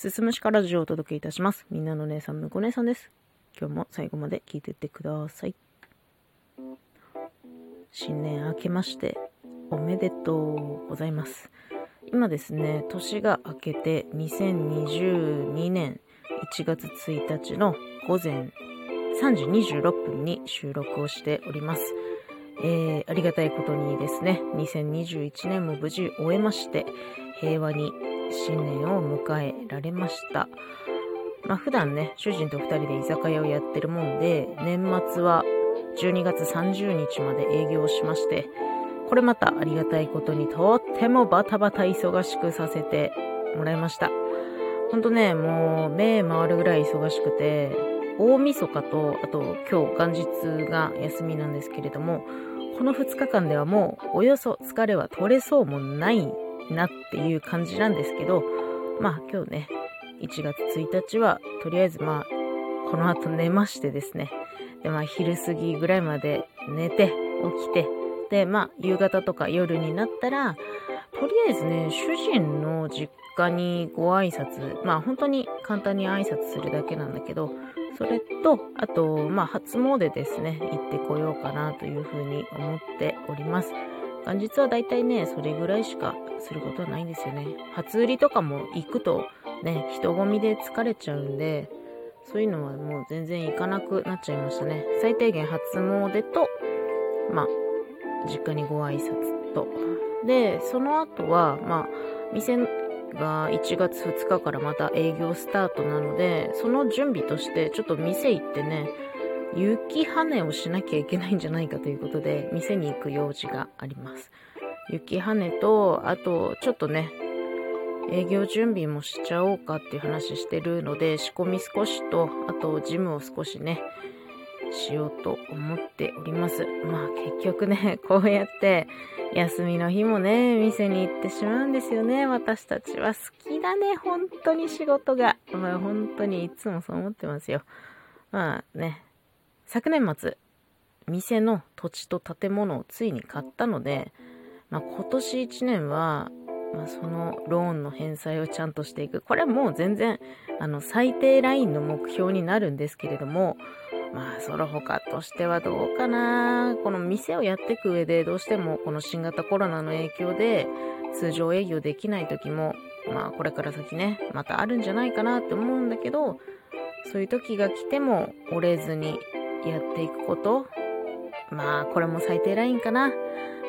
すすむしかラジオをお届けいたします。みんなの姉さん、むこ姉さんです。今日も最後まで聞いてってください。新年明けまして、おめでとうございます。今ですね、年が明けて2022年1月1日の午前3時26分に収録をしております。えー、ありがたいことにですね、2021年も無事終えまして、平和に新年を迎えられました。まあ普段ね、主人と二人で居酒屋をやってるもんで、年末は12月30日まで営業しまして、これまたありがたいことにとってもバタバタ忙しくさせてもらいました。ほんとね、もう目回るぐらい忙しくて、大晦日と、あと今日元日が休みなんですけれども、この2日間ではもうおよそ疲れは取れそうもないなっていう感じなんですけど、まあ今日ね、1月1日はとりあえずまあこの後寝ましてですね、でまあ昼過ぎぐらいまで寝て起きて、でまあ夕方とか夜になったら、とりあえずね、主人の実家にご挨拶、まあ本当に簡単に挨拶するだけなんだけど、それと、あと、まあ、初詣ですね、行ってこようかなというふうに思っております。元日はだいたいね、それぐらいしかすることはないんですよね。初売りとかも行くと、ね、人混みで疲れちゃうんで、そういうのはもう全然行かなくなっちゃいましたね。最低限初詣と、まあ、実家にご挨拶と。で、その後は、まあ、店が1月2日からまた営業スタートなので、その準備としてちょっと店行ってね、雪跳ねをしなきゃいけないんじゃないかということで、店に行く用事があります。雪跳ねと、あとちょっとね、営業準備もしちゃおうかっていう話してるので、仕込み少しと、あとジムを少しね、しようと思っております。まあ結局ね、こうやって休みの日もね、店に行ってしまうんですよね。私たちは好きだね、本当に仕事が。まあ本当にいつもそう思ってますよ。まあね、昨年末、店の土地と建物をついに買ったので、まあ今年1年は、まあ、そのローンの返済をちゃんとしていく。これはもう全然、あの、最低ラインの目標になるんですけれども、まあ、その他としてはどうかな。この店をやっていく上で、どうしてもこの新型コロナの影響で、通常営業できない時も、まあ、これから先ね、またあるんじゃないかなって思うんだけど、そういう時が来ても折れずにやっていくこと。まあ、これも最低ラインかな。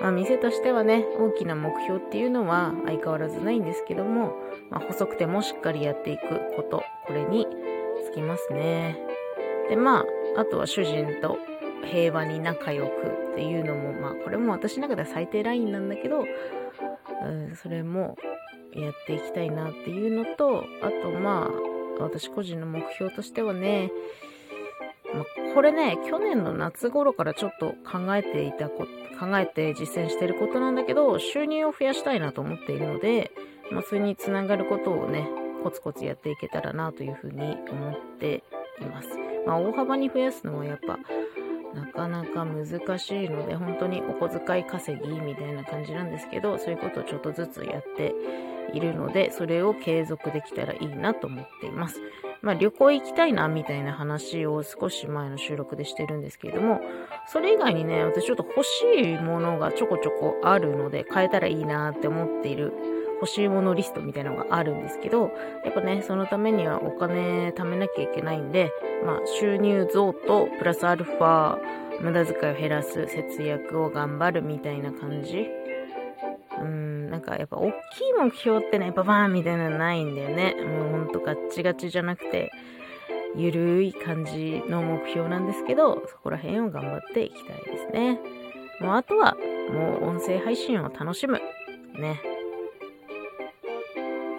まあ、店としてはね、大きな目標っていうのは相変わらずないんですけども、まあ、細くてもしっかりやっていくこと、これにつきますね。で、まあ、あとは主人と平和に仲良くっていうのも、まあ、これも私の中では最低ラインなんだけど、うん、それもやっていきたいなっていうのと、あと、まあ、私個人の目標としてはね、まあ、これね、去年の夏頃からちょっと考えていたこ考えて実践してることなんだけど、収入を増やしたいなと思っているので、まあ、それにつながることをね、コツコツやっていけたらなというふうに思っています。まあ、大幅に増やすのはやっぱ、なかなか難しいので、本当にお小遣い稼ぎみたいな感じなんですけど、そういうことをちょっとずつやっているので、それを継続できたらいいなと思っています。まあ旅行行きたいなみたいな話を少し前の収録でしてるんですけれども、それ以外にね、私ちょっと欲しいものがちょこちょこあるので、変えたらいいなって思っている欲しいものリストみたいなのがあるんですけど、やっぱね、そのためにはお金貯めなきゃいけないんで、まあ収入増とプラスアルファ、無駄遣いを減らす、節約を頑張るみたいな感じ。うん、なんかやっぱ大きい目標ってね、ババーンみたいなのないんだよね。もうほんとガッチガチじゃなくて、ゆるい感じの目標なんですけど、そこら辺を頑張っていきたいですね。もうあとは、もう音声配信を楽しむ。ね。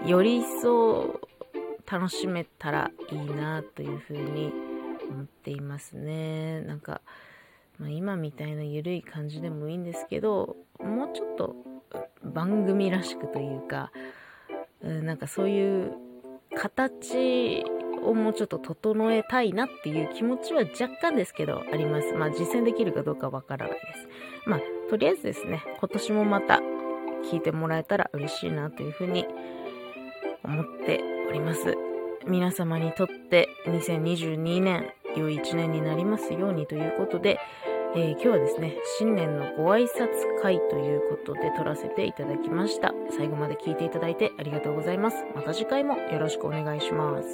より一層楽しめたらいいなというふうに思っていますね。なんか、まあ、今みたいなゆるい感じでもいいんですけど、もうちょっと番組らしくというか、うんなんかそういう形をもうちょっと整えたいなっていう気持ちは若干ですけどあります。まあ実践できるかどうかわからないです。まあとりあえずですね、今年もまた聞いてもらえたら嬉しいなというふうに思っております。皆様にとって2022年良い一年になりますようにということで、えー、今日はですね、新年のご挨拶会ということで撮らせていただきました。最後まで聞いていただいてありがとうございます。また次回もよろしくお願いします。